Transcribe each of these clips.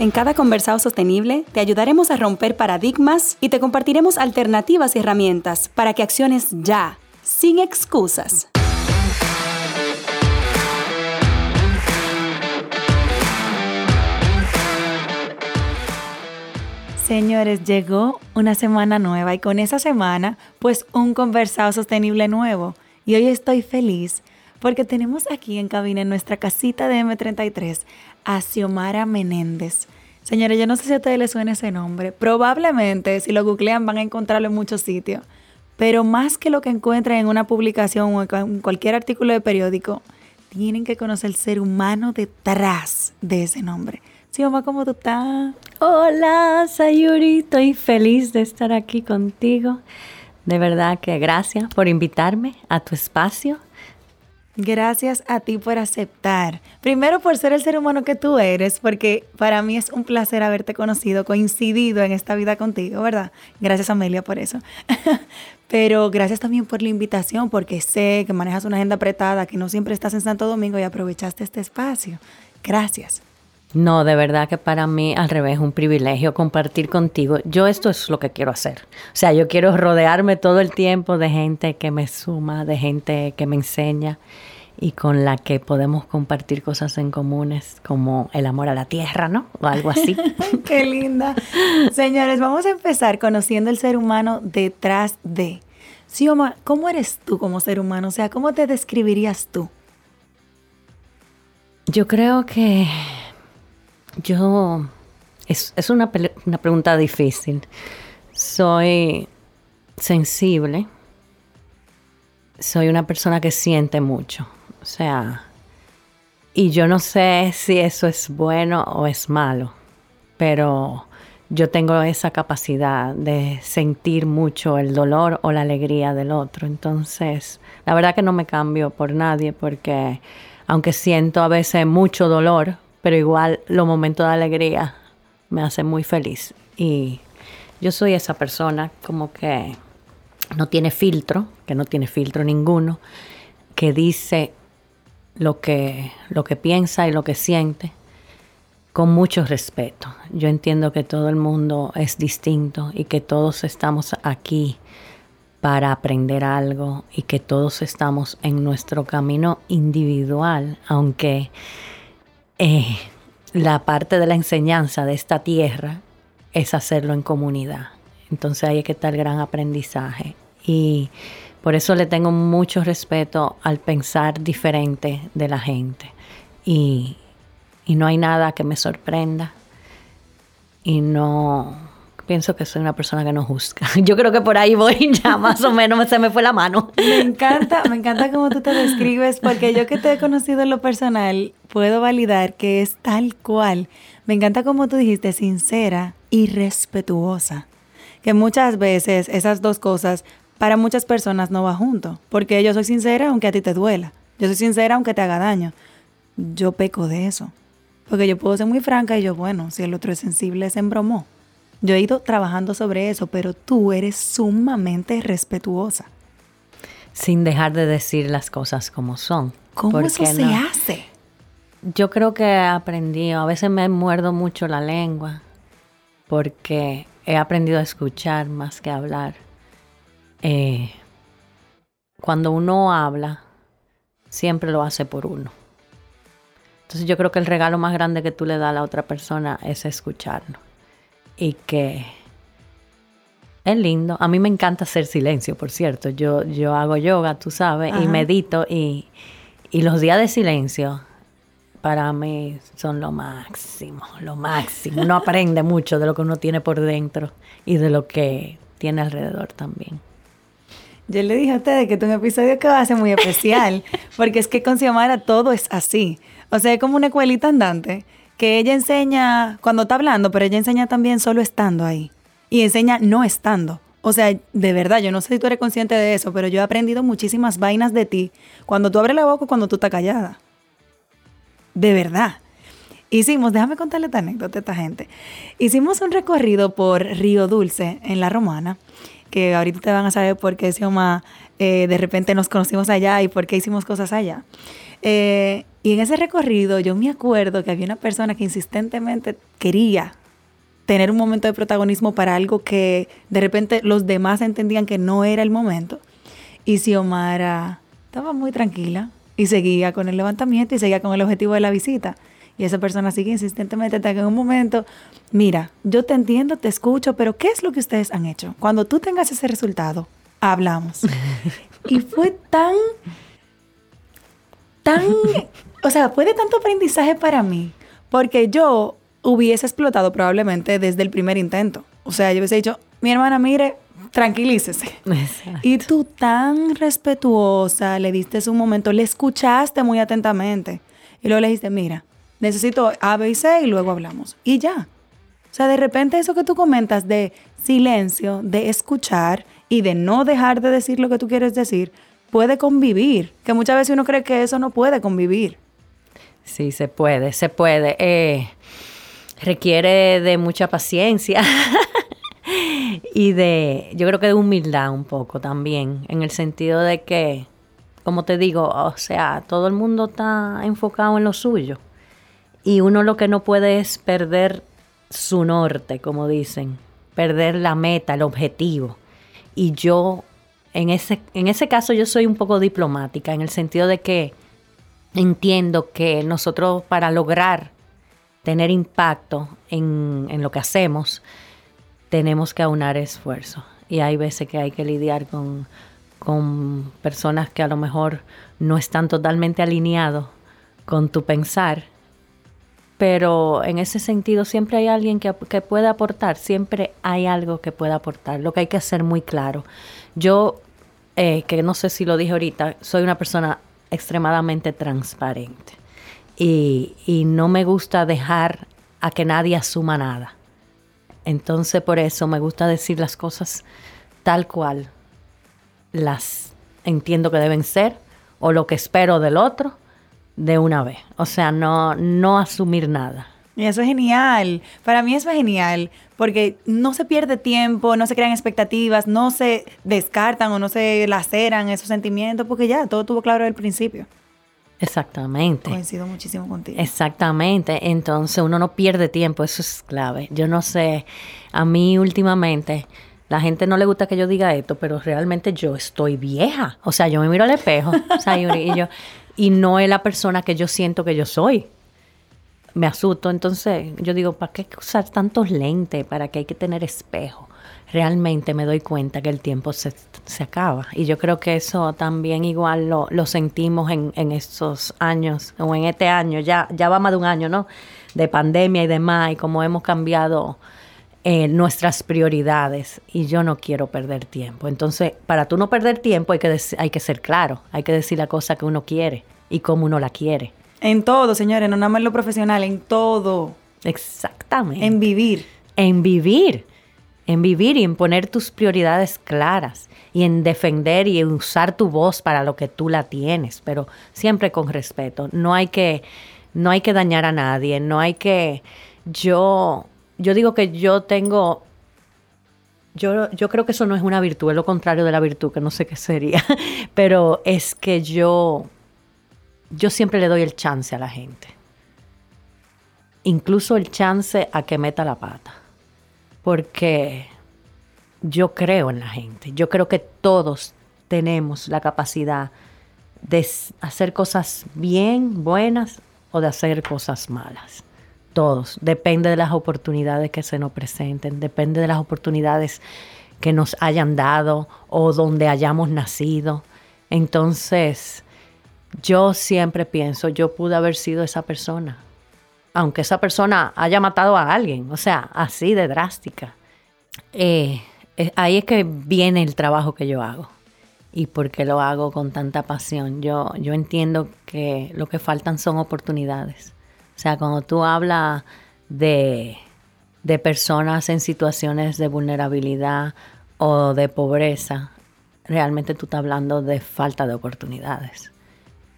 En cada conversado sostenible te ayudaremos a romper paradigmas y te compartiremos alternativas y herramientas para que acciones ya, sin excusas. Señores, llegó una semana nueva y con esa semana, pues un conversado sostenible nuevo. Y hoy estoy feliz porque tenemos aquí en cabina, en nuestra casita de M33, a Xiomara Menéndez. Señores, yo no sé si a ustedes les suena ese nombre. Probablemente, si lo googlean, van a encontrarlo en muchos sitios. Pero más que lo que encuentren en una publicación o en cualquier artículo de periódico, tienen que conocer el ser humano detrás de ese nombre. Xiomara, ¿cómo tú estás? Hola, Sayuri. Estoy feliz de estar aquí contigo. De verdad que gracias por invitarme a tu espacio Gracias a ti por aceptar. Primero por ser el ser humano que tú eres, porque para mí es un placer haberte conocido, coincidido en esta vida contigo, ¿verdad? Gracias Amelia por eso. Pero gracias también por la invitación, porque sé que manejas una agenda apretada, que no siempre estás en Santo Domingo y aprovechaste este espacio. Gracias. No, de verdad que para mí al revés es un privilegio compartir contigo. Yo esto es lo que quiero hacer. O sea, yo quiero rodearme todo el tiempo de gente que me suma, de gente que me enseña y con la que podemos compartir cosas en comunes como el amor a la tierra, ¿no? O algo así. Qué linda. Señores, vamos a empezar conociendo el ser humano detrás de. Sioma, ¿cómo eres tú como ser humano? O sea, ¿cómo te describirías tú? Yo creo que yo, es, una, una pregunta difícil. Soy sensible. Soy una persona que siente mucho. O sea, y yo no sé si eso es bueno o es malo, pero yo tengo esa capacidad de sentir mucho el dolor o la alegría del otro. Entonces, la verdad que no me cambio por nadie porque aunque siento a veces mucho dolor, pero igual los momentos de alegría me hacen muy feliz. Y yo soy esa persona como que no tiene filtro, que no tiene filtro ninguno, que dice lo que, lo que piensa y lo que siente con mucho respeto. Yo entiendo que todo el mundo es distinto y que todos estamos aquí para aprender algo y que todos estamos en nuestro camino individual, aunque eh, la parte de la enseñanza de esta tierra es hacerlo en comunidad. Entonces ahí que está el gran aprendizaje. Y por eso le tengo mucho respeto al pensar diferente de la gente. Y, y no hay nada que me sorprenda. Y no, pienso que soy una persona que no juzga. Yo creo que por ahí voy ya más o menos se me fue la mano. Me encanta, me encanta cómo tú te describes porque yo que te he conocido en lo personal puedo validar que es tal cual. Me encanta como tú dijiste, sincera y respetuosa. Que muchas veces esas dos cosas para muchas personas no va junto, porque yo soy sincera aunque a ti te duela. Yo soy sincera aunque te haga daño. Yo peco de eso. Porque yo puedo ser muy franca y yo, bueno, si el otro es sensible, se embromó. Yo he ido trabajando sobre eso, pero tú eres sumamente respetuosa. Sin dejar de decir las cosas como son. ¿Cómo eso se hace? Yo creo que he aprendido, a veces me muerdo mucho la lengua, porque he aprendido a escuchar más que hablar. Eh, cuando uno habla, siempre lo hace por uno. Entonces yo creo que el regalo más grande que tú le das a la otra persona es escucharlo y que es lindo. A mí me encanta hacer silencio, por cierto. Yo, yo hago yoga, tú sabes, y medito y, y los días de silencio para mí son lo máximo, lo máximo. Uno aprende mucho de lo que uno tiene por dentro y de lo que tiene alrededor también. Yo le dije a ustedes que es un episodio que va a ser muy especial, porque es que con Xiomara todo es así. O sea, es como una escuelita andante que ella enseña cuando está hablando, pero ella enseña también solo estando ahí. Y enseña no estando. O sea, de verdad, yo no sé si tú eres consciente de eso, pero yo he aprendido muchísimas vainas de ti cuando tú abres la boca o cuando tú estás callada. De verdad. Hicimos, déjame contarle esta anécdota a esta gente. Hicimos un recorrido por Río Dulce en La Romana, que ahorita te van a saber por qué Xioma eh, de repente nos conocimos allá y por qué hicimos cosas allá. Eh, y en ese recorrido yo me acuerdo que había una persona que insistentemente quería tener un momento de protagonismo para algo que de repente los demás entendían que no era el momento. Y Xiomara estaba muy tranquila y seguía con el levantamiento y seguía con el objetivo de la visita. Y esa persona sigue insistentemente hasta que en un momento, mira, yo te entiendo, te escucho, pero ¿qué es lo que ustedes han hecho? Cuando tú tengas ese resultado, hablamos. y fue tan, tan, o sea, fue de tanto aprendizaje para mí, porque yo hubiese explotado probablemente desde el primer intento. O sea, yo hubiese dicho, mi hermana, mire, tranquilícese. Y tú tan respetuosa, le diste un momento, le escuchaste muy atentamente. Y luego le dijiste, mira, necesito A, B y C y luego hablamos. Y ya. O sea, de repente eso que tú comentas de silencio, de escuchar y de no dejar de decir lo que tú quieres decir, puede convivir. Que muchas veces uno cree que eso no puede convivir. Sí, se puede, se puede. Eh, requiere de mucha paciencia y de, yo creo que de humildad un poco también, en el sentido de que, como te digo, o sea, todo el mundo está enfocado en lo suyo y uno lo que no puede es perder su norte, como dicen, perder la meta, el objetivo. Y yo, en ese, en ese caso, yo soy un poco diplomática, en el sentido de que entiendo que nosotros para lograr tener impacto en, en lo que hacemos, tenemos que aunar esfuerzo. Y hay veces que hay que lidiar con, con personas que a lo mejor no están totalmente alineados con tu pensar pero en ese sentido siempre hay alguien que, puede aportar, siempre hay algo que pueda aportar, lo que hay que hacer muy claro. Yo, eh, que no sé si lo dije ahorita, soy una persona extremadamente transparente y, y no me gusta dejar a que nadie asuma nada. Entonces por eso me gusta decir las cosas tal cual las entiendo que deben ser o lo que espero del otro de una vez. O sea, no, no asumir nada. Y eso es genial. Para mí eso es genial, porque no se pierde tiempo, no se crean expectativas, no se descartan o no se laceran esos sentimientos, porque ya todo tuvo claro al principio. Exactamente. Coincido muchísimo contigo. Exactamente. Entonces uno no pierde tiempo, eso es clave. Yo no sé, a mí últimamente la gente no le gusta que yo diga esto, pero realmente yo estoy vieja. O sea, yo me miro al espejo o sea, y yo, y no es la persona que yo siento que yo soy. Me asusto, entonces yo digo, ¿para qué usar tantos lentes? ¿Para qué hay que tener espejo? Realmente me doy cuenta que el tiempo se, acaba. Y yo creo que eso también igual lo, lo sentimos en, en, estos años, o en este año, ya, ya va más de un año, ¿no? De pandemia y demás, y como hemos cambiado eh, nuestras prioridades y yo no quiero perder tiempo. Entonces, para tú no perder tiempo hay que, hay que ser claro, hay que decir la cosa que uno quiere y cómo uno la quiere. En todo, señores, no nada más en lo profesional, en todo. Exactamente. En vivir. En vivir. En vivir y en poner tus prioridades claras y en defender y en usar tu voz para lo que tú la tienes, pero siempre con respeto. No hay que, no hay que dañar a nadie, no hay que yo yo digo que yo tengo yo, yo, creo que eso no es una virtud, es lo contrario de la virtud, que no sé qué sería, pero es que yo, yo siempre le doy el chance a la gente, incluso el chance a que meta la pata, porque yo creo en la gente, yo creo que todos tenemos la capacidad de hacer cosas bien, buenas o de hacer cosas malas todos. Depende de las oportunidades que se nos presenten, depende de las oportunidades que nos hayan dado o donde hayamos nacido. Entonces, yo siempre pienso, yo pude haber sido esa persona, aunque esa persona haya matado a alguien, o sea, así de drástica. Eh, ahí es que viene el trabajo que yo hago y porque lo hago con tanta pasión. Yo, yo entiendo que lo que faltan son oportunidades. O sea, cuando tú hablas de, personas en situaciones de vulnerabilidad o de pobreza, realmente tú estás hablando de falta de oportunidades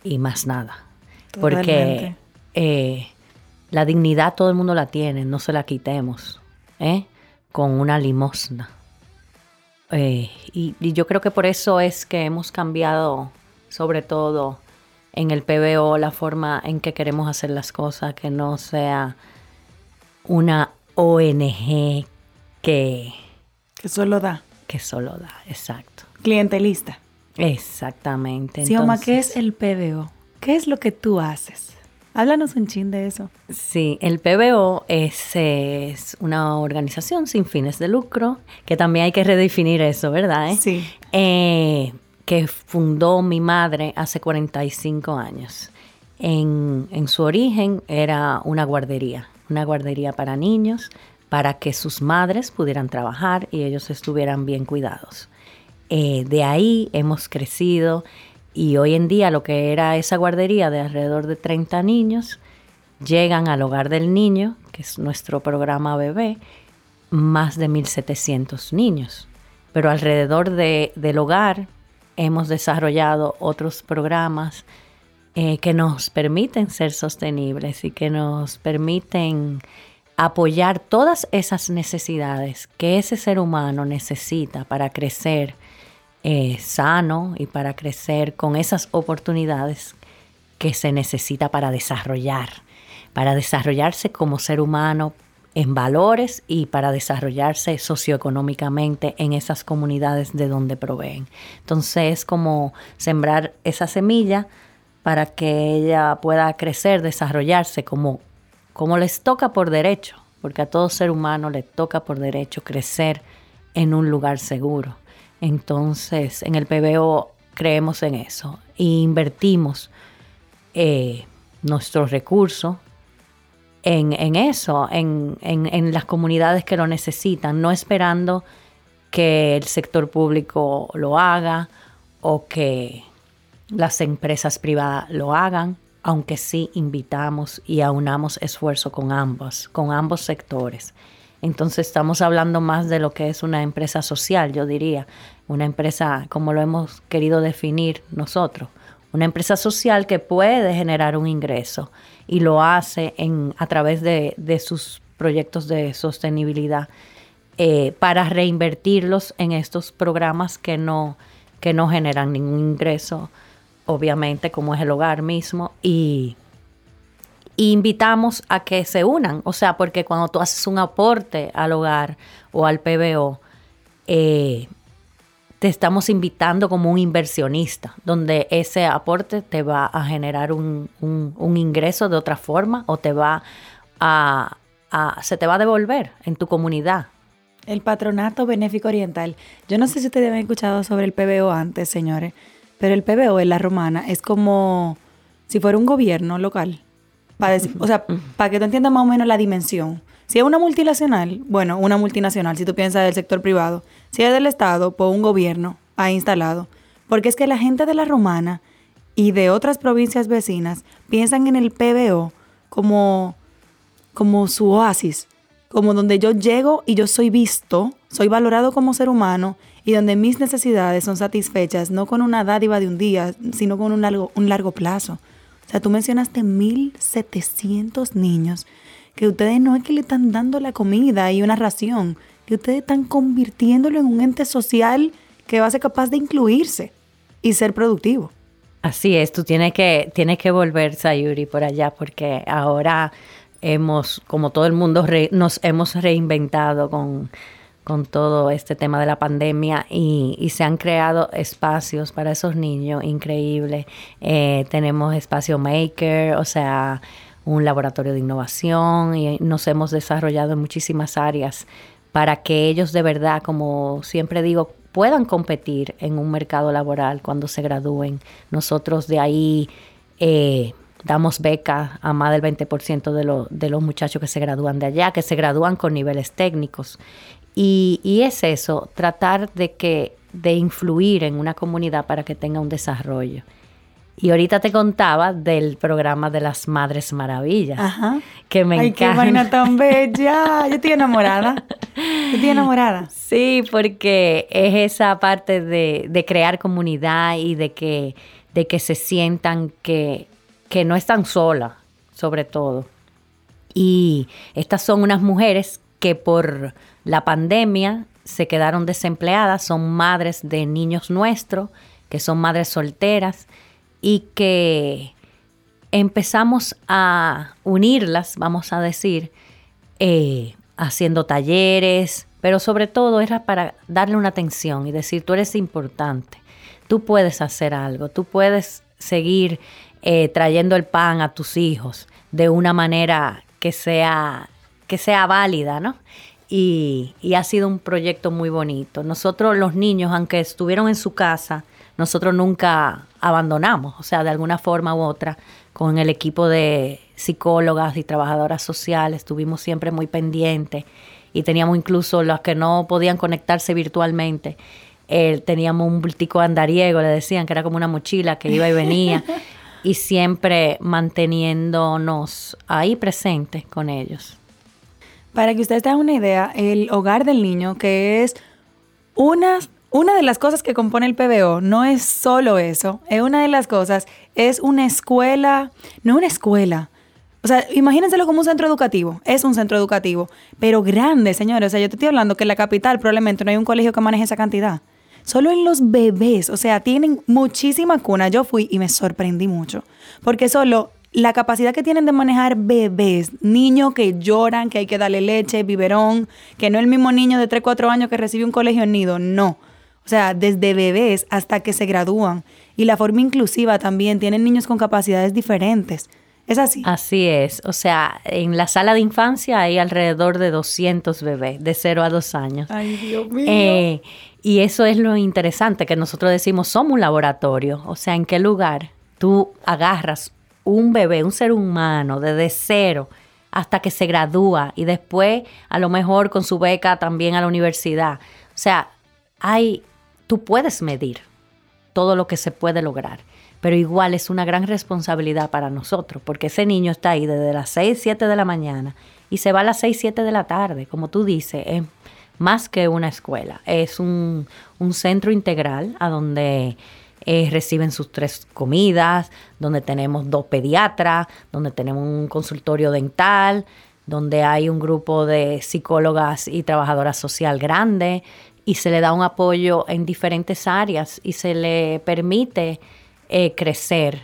y más nada. Porque eh, la dignidad todo el mundo la tiene, no se la quitemos ¿eh? con una limosna. Eh, y, yo creo que por eso es que hemos cambiado, sobre todo en el PBO, la forma en que queremos hacer las cosas, que no sea una ONG que... Que solo da. Que solo da, exacto. Clientelista. Exactamente. Sioma, ¿qué es el PBO? ¿Qué es lo que tú haces? Háblanos un chin de eso. Sí, el PBO es, es, una organización sin fines de lucro, que también hay que redefinir eso, ¿verdad? Sí. Eh, que fundó mi madre hace 45 años. En, su origen era una guardería, una guardería para niños, para que sus madres pudieran trabajar y ellos estuvieran bien cuidados. Eh, de ahí hemos crecido y hoy en día lo que era esa guardería de alrededor de 30 niños, llegan al hogar del niño, que es nuestro programa bebé, más de 1.700 niños. Pero alrededor del hogar hemos desarrollado otros programas eh, que nos permiten ser sostenibles y que nos permiten apoyar todas esas necesidades que ese ser humano necesita para crecer eh, sano y para crecer con esas oportunidades que se necesita para desarrollar, para desarrollarse como ser humano en valores y para desarrollarse socioeconómicamente en esas comunidades de donde proveen. Entonces es como sembrar esa semilla para que ella pueda crecer, desarrollarse como, como les toca por derecho, porque a todo ser humano le toca por derecho crecer en un lugar seguro. Entonces, en el PBO creemos en eso e invertimos eh, nuestros recursos en, eso, en, en, las comunidades que lo necesitan, no esperando que el sector público lo haga o que las empresas privadas lo hagan, aunque sí invitamos y aunamos esfuerzo con ambos, con ambos sectores. Entonces estamos hablando más de lo que es una empresa social, yo diría, una empresa como lo hemos querido definir nosotros, una empresa social que puede generar un ingreso y lo hace a través de, sus proyectos de sostenibilidad eh, para reinvertirlos en estos programas que no, que no generan ningún ingreso, obviamente como es el hogar mismo, y invitamos a que se unan, o sea, porque cuando tú haces un aporte al hogar o al PBO, eh, te estamos invitando como un inversionista, donde ese aporte te va a generar un, ingreso de otra forma o te va a, se te va a devolver en tu comunidad. El Patronato Benéfico Oriental. Yo no sé si ustedes han escuchado sobre el PBO antes, señores, pero el PBO en la romana es como si fuera un gobierno local o sea, para que tú entiendas más o menos la dimensión. Si es una multinacional, bueno, una multinacional, si tú piensas del sector privado. Si es del Estado, pues un gobierno ha instalado. Porque es que la gente de la Romana y de otras provincias vecinas piensan en el PBO como, como su oasis, como donde yo llego y yo soy visto, soy valorado como ser humano y donde mis necesidades son satisfechas no con una dádiva de un día, sino con un largo, un largo plazo. O sea, tú mencionaste 1.700 niños que ustedes no es que le están dando la comida y una ración, que ustedes están convirtiéndolo en un ente social que va a ser capaz de incluirse y ser productivo. Así es, tú tienes que, tienes que volver, Sayuri, por allá, porque ahora hemos, como todo el mundo, nos hemos reinventado con con todo este tema de la pandemia y, se han creado espacios para esos niños increíbles. Eh, tenemos espacio maker, o sea, un laboratorio de innovación y nos hemos desarrollado en muchísimas áreas para que ellos de verdad, como siempre digo, puedan competir en un mercado laboral cuando se gradúen. Nosotros de ahí eh, damos becas a más del 20% de, de los muchachos que se gradúan de allá, que se gradúan con niveles técnicos. Y, es eso, tratar de que de influir en una comunidad para que tenga un desarrollo. Y ahorita te contaba del programa de las Madres Maravillas. Ajá. Que me Ay, encanta. qué vaina tan bella. Yo estoy enamorada. Yo estoy enamorada. Sí, porque es esa parte de, de crear comunidad y de que, de que se sientan que, que no están solas, sobre todo. Y estas son unas mujeres que por la pandemia se quedaron desempleadas, son madres de niños nuestros, que son madres solteras y que empezamos a unirlas, vamos a decir, eh, haciendo talleres, pero sobre todo era para darle una atención y decir, tú eres importante, tú puedes hacer algo, tú puedes seguir eh, trayendo el pan a tus hijos de una manera que sea, que sea válida, ¿no? Y, y ha sido un proyecto muy bonito. Nosotros los niños, aunque estuvieron en su casa, nosotros nunca abandonamos, o sea, de alguna forma u otra, con el equipo de psicólogas y trabajadoras sociales, estuvimos siempre muy pendientes y teníamos incluso los que no podían conectarse virtualmente. eh, teníamos un bultico andariego, le decían que era como una mochila que iba y venía, y siempre manteniéndonos ahí presentes con ellos. Para que ustedes tengan una idea, el hogar del niño, que es una, una de las cosas que compone el PBO, no es solo eso, es una de las cosas, es una escuela, no una escuela. O sea, imagínenselo como un centro educativo, es un centro educativo, pero grande, señores. O sea, yo te estoy hablando que en la capital probablemente no hay un colegio que maneje esa cantidad. Solo en los bebés, o sea, tienen muchísima cuna. Yo fui y me sorprendí mucho, porque solo la capacidad que tienen de manejar bebés, niños que lloran, que hay que darle leche, biberón, que no es el mismo niño de 3, 4 años que recibe un colegio en nido, no. O sea, desde bebés hasta que se gradúan. Y la forma inclusiva también, tienen niños con capacidades diferentes. Es así. Así es, o sea, en la sala de infancia hay alrededor de 200 bebés de 0 a 2 años. Ay, Dios mío. Eh, y eso es lo interesante, que nosotros decimos, somos un laboratorio. O sea, ¿en qué lugar tú agarras un bebé, un ser humano, desde cero hasta que se gradúa y después a lo mejor con su beca también a la universidad? O sea, hay, tú puedes medir todo lo que se puede lograr, pero igual es una gran responsabilidad para nosotros, porque ese niño está ahí desde las 6, 7 de la mañana y se va a las 6, 7 de la tarde, como tú dices, es más que una escuela, es un, centro integral a donde eh, reciben sus tres comidas, donde tenemos dos pediatras, donde tenemos un consultorio dental, donde hay un grupo de psicólogas y trabajadoras social grande y se le da un apoyo en diferentes áreas y se le permite eh, crecer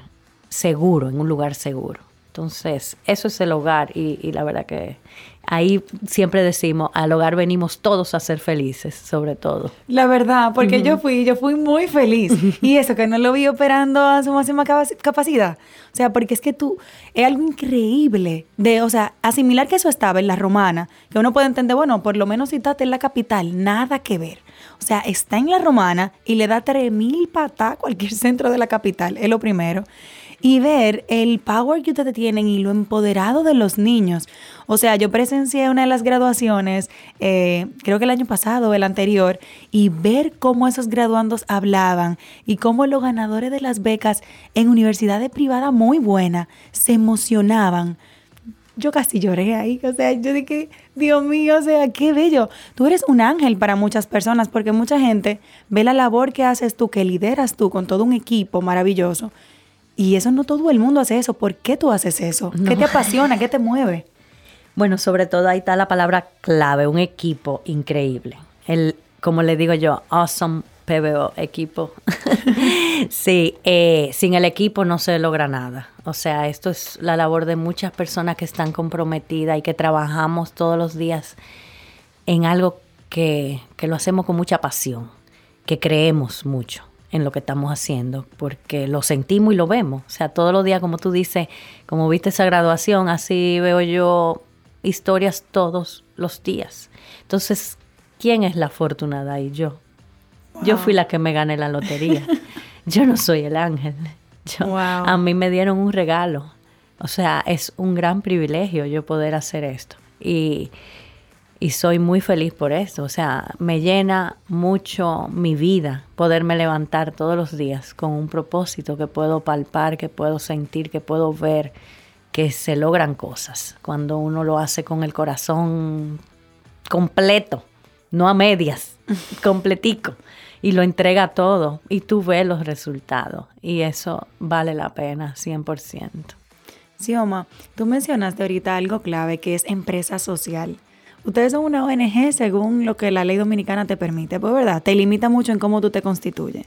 seguro, en un lugar seguro. Entonces, eso es el hogar y, y la verdad que ahí siempre decimos, al hogar venimos todos a ser felices, sobre todo. La verdad, porque yo fui, yo fui muy feliz. y eso, que no lo vi operando a su máxima capac- capacidad. O sea, porque es que tú, es algo increíble de, o sea, asimilar que eso estaba en la romana, que uno puede entender, bueno, por lo menos si está en la capital, nada que ver. O sea, está en la romana y le da 3.000 patas a cualquier centro de la capital, es lo primero. Y ver el power que ustedes tienen y lo empoderado de los niños. O sea, yo presencié una de las graduaciones, eh, creo que el año pasado el anterior, y ver cómo esos graduandos hablaban y cómo los ganadores de las becas en universidades privadas muy buenas se emocionaban yo casi lloré ahí. O sea, yo dije, Dios mío, o sea, qué bello. Tú eres un ángel para muchas personas porque mucha gente ve la labor que haces tú, que lideras tú con todo un equipo maravilloso. Y eso no todo el mundo hace eso. ¿Por qué tú haces eso? ¿Qué te apasiona? ¿Qué te mueve? Bueno, sobre todo ahí está la palabra clave, un equipo increíble. El, como le digo yo, awesome PBO, equipo. sí, eh, sin el equipo no se logra nada. O sea, esto es la labor de muchas personas que están comprometidas y que trabajamos todos los días en algo que, que lo hacemos con mucha pasión, que creemos mucho en lo que estamos haciendo, porque lo sentimos y lo vemos. O sea, todos los días, como tú dices, como viste esa graduación, así veo yo historias todos los días. Entonces, ¿quién es la afortunada ahí? Yo. Yo fui la que me gané la lotería. Yo no soy el ángel. Yo, Wow. A mí me dieron un regalo. O sea, es un gran privilegio yo poder hacer esto. Y y soy muy feliz por eso. O sea, me llena mucho mi vida poderme levantar todos los días con un propósito que puedo palpar, que puedo sentir, que puedo ver, que se logran cosas cuando uno lo hace con el corazón completo, no a medias, completico, y lo entrega todo y tú ves los resultados y eso vale la pena 100%. Sí, Oma, tú mencionaste ahorita algo clave que es empresa social. Ustedes son una ONG según lo que la ley dominicana te permite, pues verdad, te limita mucho en cómo tú te constituyes.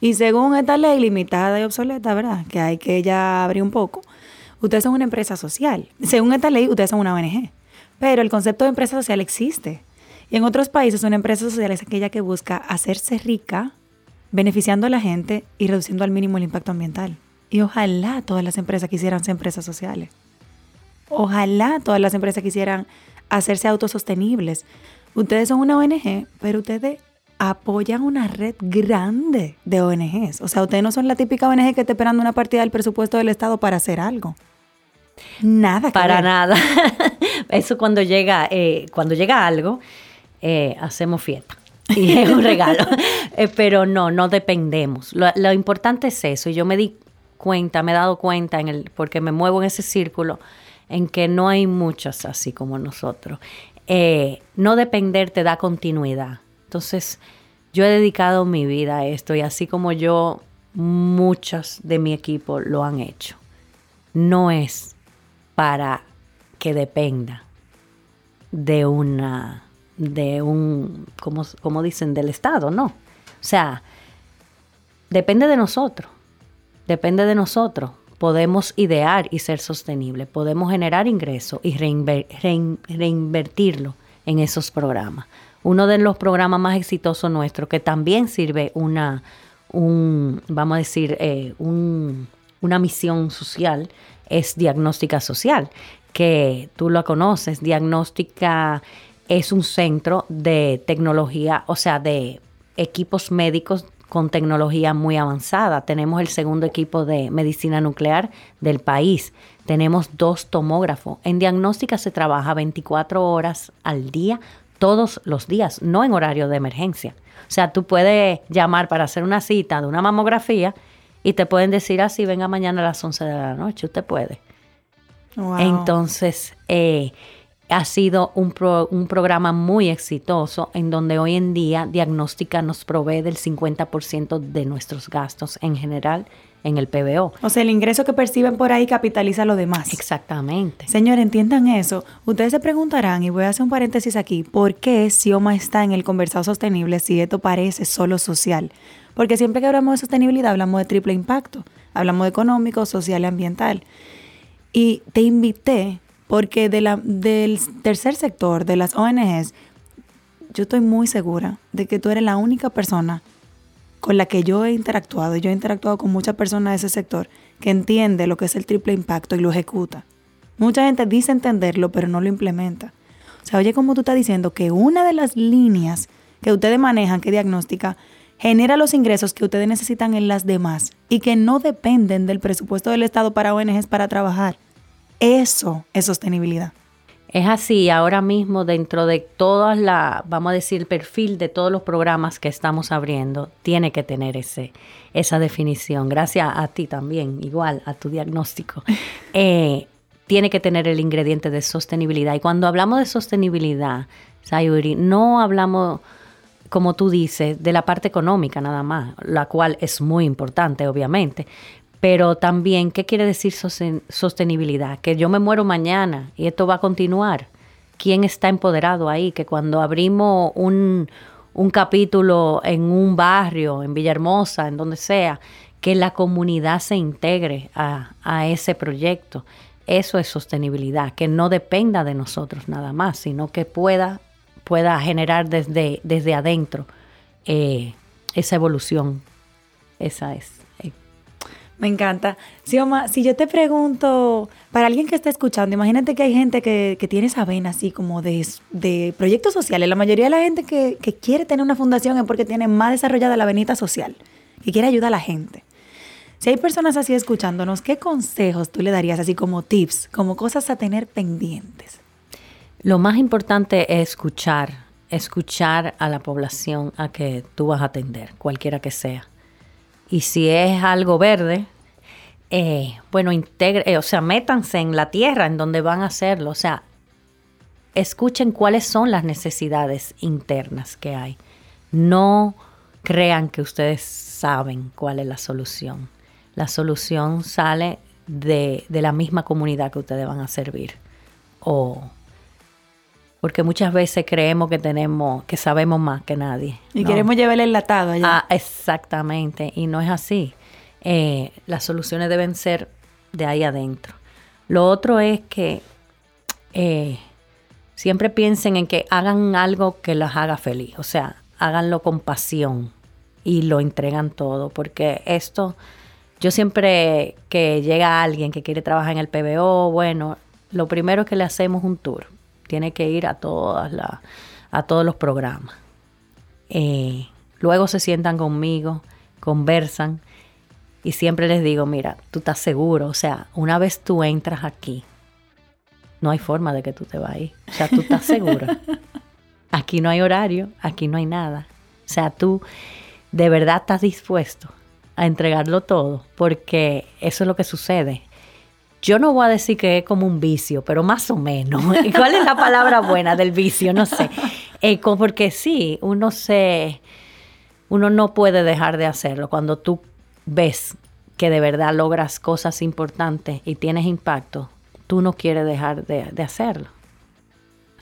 Y según esta ley limitada y obsoleta, ¿verdad? Que hay que ya abrir un poco. Ustedes son una empresa social. Según esta ley, ustedes son una ONG. Pero el concepto de empresa social existe. Y en otros países una empresa social es aquella que busca hacerse rica, beneficiando a la gente y reduciendo al mínimo el impacto ambiental. Y ojalá todas las empresas quisieran ser empresas sociales. Ojalá todas las empresas quisieran hacerse autosostenibles. Ustedes son una ONG, pero ustedes apoyan una red grande de ONGs. O sea, ustedes no son la típica ONG que está esperando una partida del presupuesto del Estado para hacer algo. Nada. para nada. Eso cuando llega, eh, cuando llega algo, eh, hacemos fiesta. Y es un regalo. Eh, pero no, no dependemos. Lo, lo, importante es eso. Y yo me di cuenta, me he dado cuenta, en el, porque me muevo en ese círculo, en que no hay muchos así como nosotros. no depender te da continuidad. Entonces, yo he dedicado mi vida a esto y así como yo, muchos de mi equipo lo han hecho. No es para que dependa de una, de un, como, como dicen, del Estado, no. O sea, depende de nosotros, depende de nosotros. Podemos idear y ser sostenible, podemos generar ingresos y reinvertirlo en esos programas. Uno de los programas más exitosos nuestros, que también sirve una, un, vamos a decir, eh, una misión social, es Diagnóstica Social, que tú lo conoces. Diagnóstica es un centro de tecnología, o sea, de equipos médicos con tecnología muy avanzada. Tenemos el segundo equipo de medicina nuclear del país. Tenemos dos tomógrafos. En diagnóstica se trabaja 24 horas al día, todos los días, no en horario de emergencia. O sea, tú puedes llamar para hacer una cita de una mamografía y te pueden decir así, venga mañana a las 11 de la noche, usted puede. Entonces, eh, ha sido un, un, programa muy exitoso en donde hoy en día Diagnóstica nos provee del 50% de nuestros gastos en general en el PBO. O sea, el ingreso que perciben por ahí capitaliza lo demás. Exactamente. Señor, entiendan eso. Ustedes se preguntarán, y voy a hacer un paréntesis aquí, ¿por qué Sioma está en el conversado sostenible si esto parece solo social? Porque siempre que hablamos de sostenibilidad hablamos de triple impacto. Hablamos de económico, social y ambiental. Y te invité porque de la, del tercer sector, de las ONGs, yo estoy muy segura de que tú eres la única persona con la que yo he interactuado, y yo he interactuado con muchas personas de ese sector, que entiende lo que es el triple impacto y lo ejecuta. Mucha gente dice entenderlo, pero no lo implementa. O sea, oye, como tú estás diciendo que una de las líneas que ustedes manejan, que diagnóstica, genera los ingresos que ustedes necesitan en las demás y que no dependen del presupuesto del Estado para ONGs para trabajar. Eso es sostenibilidad. Es así, ahora mismo dentro de todas la, vamos a decir, el perfil de todos los programas que estamos abriendo, tiene que tener ese, esa definición. Gracias a ti también, igual, a tu diagnóstico. Eh, tiene que tener el ingrediente de sostenibilidad. Y cuando hablamos de sostenibilidad, Sayuri, no hablamos como tú dices, de la parte económica nada más, la cual es muy importante, obviamente. Pero también, ¿qué quiere decir sostenibilidad? Que yo me muero mañana y esto va a continuar. ¿Quién está empoderado ahí? Que cuando abrimos un, un capítulo en un barrio, en Villahermosa, en donde sea, que la comunidad se integre a, a, ese proyecto. Eso es sostenibilidad, que no dependa de nosotros nada más, sino que pueda pueda generar desde, desde adentro eh, esa evolución. Esa es. Me encanta. Sioma, si yo te pregunto, para alguien que está escuchando, imagínate que hay gente que, tiene esa vena así como de, de, proyectos sociales. La mayoría de la gente que, que, quiere tener una fundación es porque tiene más desarrollada la venita social, que quiere ayudar a la gente. Si hay personas así escuchándonos, ¿qué consejos tú le darías así como tips, como cosas a tener pendientes? Lo más importante es escuchar, escuchar a la población a que tú vas a atender, cualquiera que sea. Y si es algo verde, eh, bueno, integre, eh, o sea, métanse en la tierra en donde van a hacerlo, o sea, escuchen cuáles son las necesidades internas que hay. No crean que ustedes saben cuál es la solución. La solución sale de, de la misma comunidad que ustedes van a servir. O porque muchas veces creemos que tenemos, que sabemos más que nadie. Y queremos llevar el enlatado allá. Ah, exactamente, y no es así. Eh, las soluciones deben ser de ahí adentro. Lo otro es que eh, siempre piensen en que hagan algo que los haga feliz, o sea, háganlo con pasión y lo entregan todo, porque esto, yo siempre que llega alguien que quiere trabajar en el PBO, bueno, lo primero es que le hacemos un tour tiene que ir a, todas a todos los programas. Eh, luego se sientan conmigo, conversan y siempre les digo, mira, tú estás seguro, o sea, una vez tú entras aquí, no hay forma de que tú te vayas. O sea, tú estás seguro. Aquí no hay horario, aquí no hay nada. O sea, tú de verdad estás dispuesto a entregarlo todo, porque eso es lo que sucede. Yo no voy a decir que es como un vicio, pero más o menos. ¿Cuál es la palabra buena del vicio? No sé. Eh, porque sí, uno se, uno no puede dejar de hacerlo. Cuando tú ves que de verdad logras cosas importantes y tienes impacto, tú no quieres dejar de, hacerlo.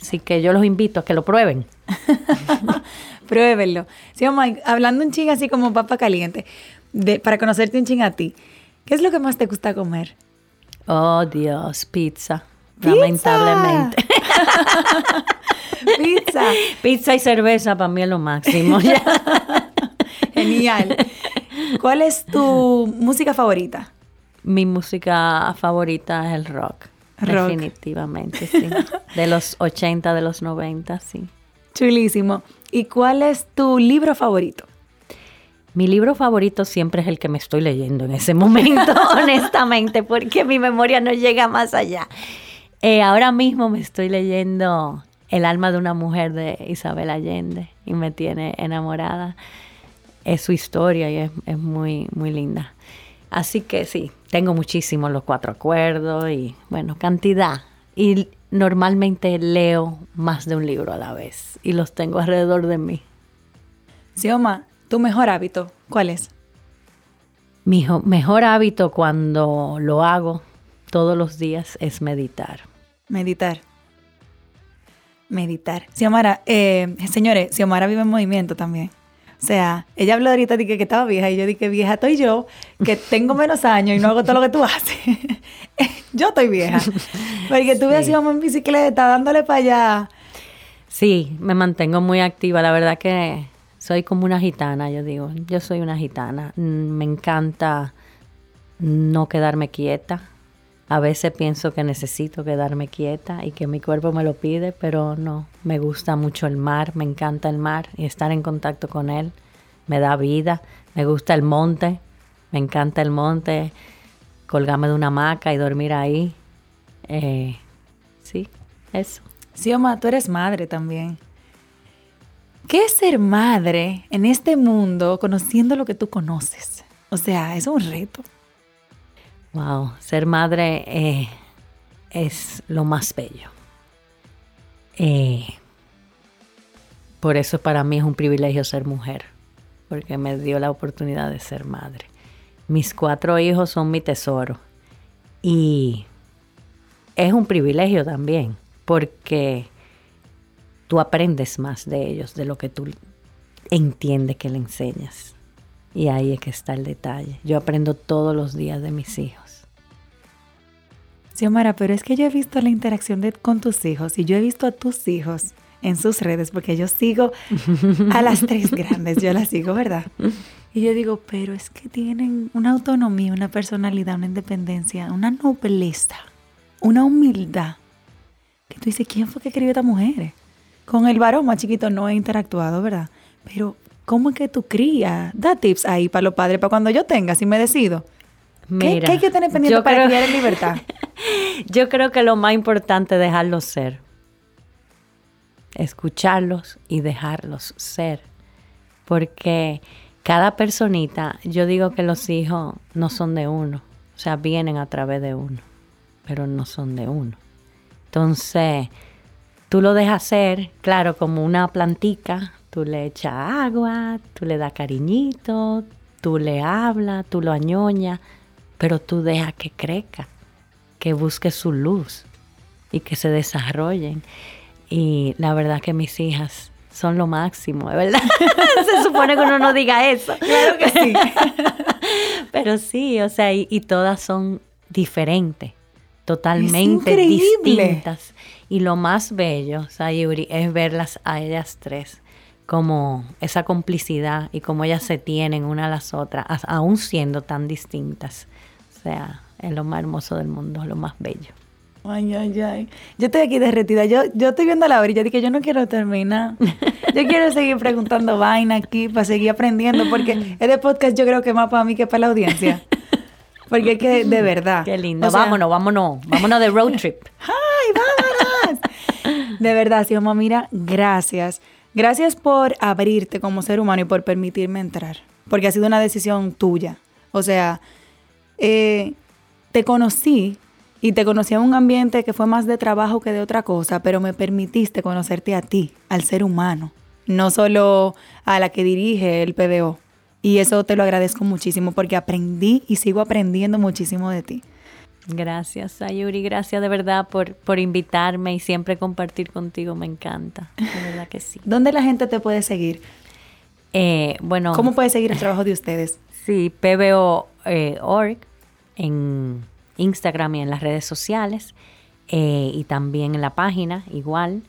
Así que yo los invito a que lo prueben. Pruébenlo. Sí, hablando un ching así como papa caliente, de, para conocerte un ching a ti, ¿qué es lo que más te gusta comer? Oh, Dios, pizza. Lamentablemente. pizza. Pizza y cerveza para mí es lo máximo. Genial. ¿Cuál es tu música favorita? Mi música favorita es el rock. rock. Definitivamente, sí. De los 80, de los 90, sí. Chulísimo. ¿Y cuál es tu libro favorito? Mi libro favorito siempre es el que me estoy leyendo en ese momento, honestamente, porque mi memoria no llega más allá. Eh, ahora mismo me estoy leyendo El alma de una mujer de Isabel Allende y me tiene enamorada. Es su historia y es, muy, muy linda. Así que sí, tengo muchísimos los cuatro acuerdos y bueno, cantidad. Y normalmente leo más de un libro a la vez y los tengo alrededor de mí. Sioma, ¿Tu mejor hábito cuál es? Mi mejor hábito cuando lo hago todos los días es meditar. Meditar. Meditar. Xiomara, eh, señores, Xiomara vive en movimiento también. O sea, ella habló ahorita de que, que, estaba vieja y yo dije, vieja estoy yo, que tengo menos años y no hago todo lo que tú haces. yo estoy vieja. Porque tú ves en bicicleta, dándole para allá. Sí, me mantengo muy activa. La verdad que soy como una gitana, yo digo, yo soy una gitana. Mm, me encanta no quedarme quieta. A veces pienso que necesito quedarme quieta y que mi cuerpo me lo pide, pero no. Me gusta mucho el mar, me encanta el mar y estar en contacto con él. Me da vida. Me gusta el monte, me encanta el monte. Colgarme de una hamaca y dormir ahí. Eh, sí, eso. Sí, Oma, tú eres madre también. ¿Qué es ser madre en este mundo conociendo lo que tú conoces? O sea, es un reto. Wow, ser madre eh, es lo más bello. Eh, por eso para mí es un privilegio ser mujer, porque me dio la oportunidad de ser madre. Mis cuatro hijos son mi tesoro y es un privilegio también, porque tú aprendes más de ellos, de lo que tú entiendes que le enseñas. Y ahí es que está el detalle. Yo aprendo todos los días de mis hijos. Xiomara, pero es que yo he visto la interacción de, con tus hijos y yo he visto a tus hijos en sus redes, porque yo sigo a las tres grandes, yo las sigo, ¿verdad? Y yo digo, pero es que tienen una autonomía, una personalidad, una independencia, una nobleza, una humildad. Que tú dices, ¿quién fue que escribió esta mujer? Con el varón más chiquito no he interactuado, ¿verdad? Pero, ¿cómo es que tú crías? Da tips ahí para los padres, para cuando yo tenga, si me decido. ¿Qué, hay que tener pendiente para criar en libertad? yo creo que lo más importante es dejarlo ser. escucharlos y dejarlos ser. Porque cada personita, yo digo que los hijos no son de uno, o sea, vienen a través de uno, pero no son de uno. Entonces, tú lo dejas ser, claro, como una plantica, tú le echas agua, tú le das cariñito, tú le hablas, tú lo añoñas, pero tú dejas que crezca, que busque su luz y que se desarrollen. Y la verdad que mis hijas son lo máximo, ¿es verdad? Se supone que uno no diga eso. Claro que sí. Pero sí, o sea, y, todas son diferentes, totalmente distintas. Y lo más bello, Sayuri, es verlas a ellas tres como esa complicidad y cómo ellas se tienen una a las otras, aún siendo tan distintas. O sea, es lo más hermoso del mundo, lo más bello. Ay, ay, ay. Yo estoy aquí derretida. Yo, yo estoy viendo la orilla. Dije, yo no quiero terminar. Yo quiero seguir preguntando vaina aquí para seguir aprendiendo. Porque este podcast yo creo que más para mí que para la audiencia. Porque es que de verdad. Qué lindo. vámonos, vámonos. Vámonos de road trip. ¡Ay, vámonos! De verdad, Xioma, mira, gracias. Gracias por abrirte como ser humano y por permitirme entrar. Porque ha sido una decisión tuya. O sea, eh, te conocí y te conocí en un ambiente que fue más de trabajo que de otra cosa, pero me permitiste conocerte a ti, al ser humano, no solo a la que dirige el PBO. Y eso te lo agradezco muchísimo porque aprendí y sigo aprendiendo muchísimo de ti. Gracias, Sayuri. Gracias de verdad por, por invitarme y siempre compartir contigo. Me encanta. De verdad que sí. ¿Dónde la gente te puede seguir? Eh, bueno. ¿Cómo puede seguir el trabajo de ustedes? Sí, PBO.org eh, en Instagram y en las redes sociales eh, y también en la página igual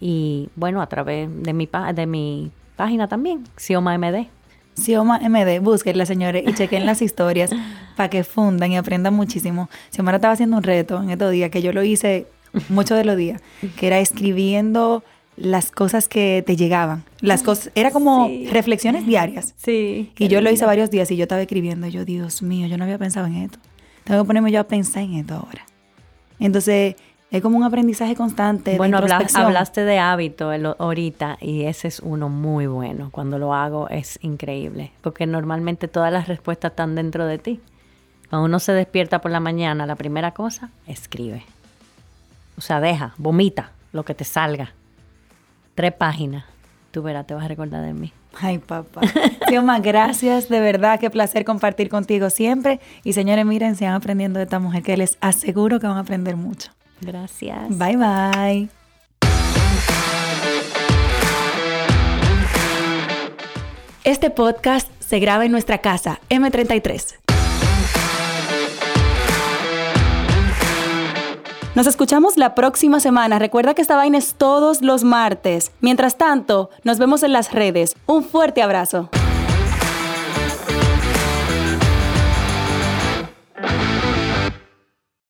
y bueno a través de mi, de mi página también, Sioma MD. Sioma MD, búsquenla señores y chequen las historias para que fundan y aprendan muchísimo. Xiomara estaba haciendo un reto en estos días que yo lo hice muchos de los días, que era escribiendo las cosas que te llegaban. Las cosas, era como reflexiones diarias. Sí. Y yo lo hice varios días y yo estaba escribiendo. yo, Dios mío, yo no había pensado en esto. Tengo que ponerme yo a pensar en esto ahora. Entonces, es como un aprendizaje constante. Bueno, hablaste de hábito ahorita y ese es uno muy bueno. Cuando lo hago es increíble, porque normalmente todas las respuestas están dentro de ti. Cuando uno se despierta por la mañana, la primera cosa, escribe. O sea, deja, vomita lo que te salga. Tres páginas. Tú verás, te vas a recordar de mí. Ay, papá. Xioma, gracias. De verdad, qué placer compartir contigo siempre. Y señores, miren, sigan aprendiendo de esta mujer que les aseguro que van a aprender mucho. Gracias. Bye, bye. Este podcast se graba en nuestra casa, M33. Nos escuchamos la próxima semana. Recuerda que esta vaina es todos los martes. Mientras tanto, nos vemos en las redes. Un fuerte abrazo.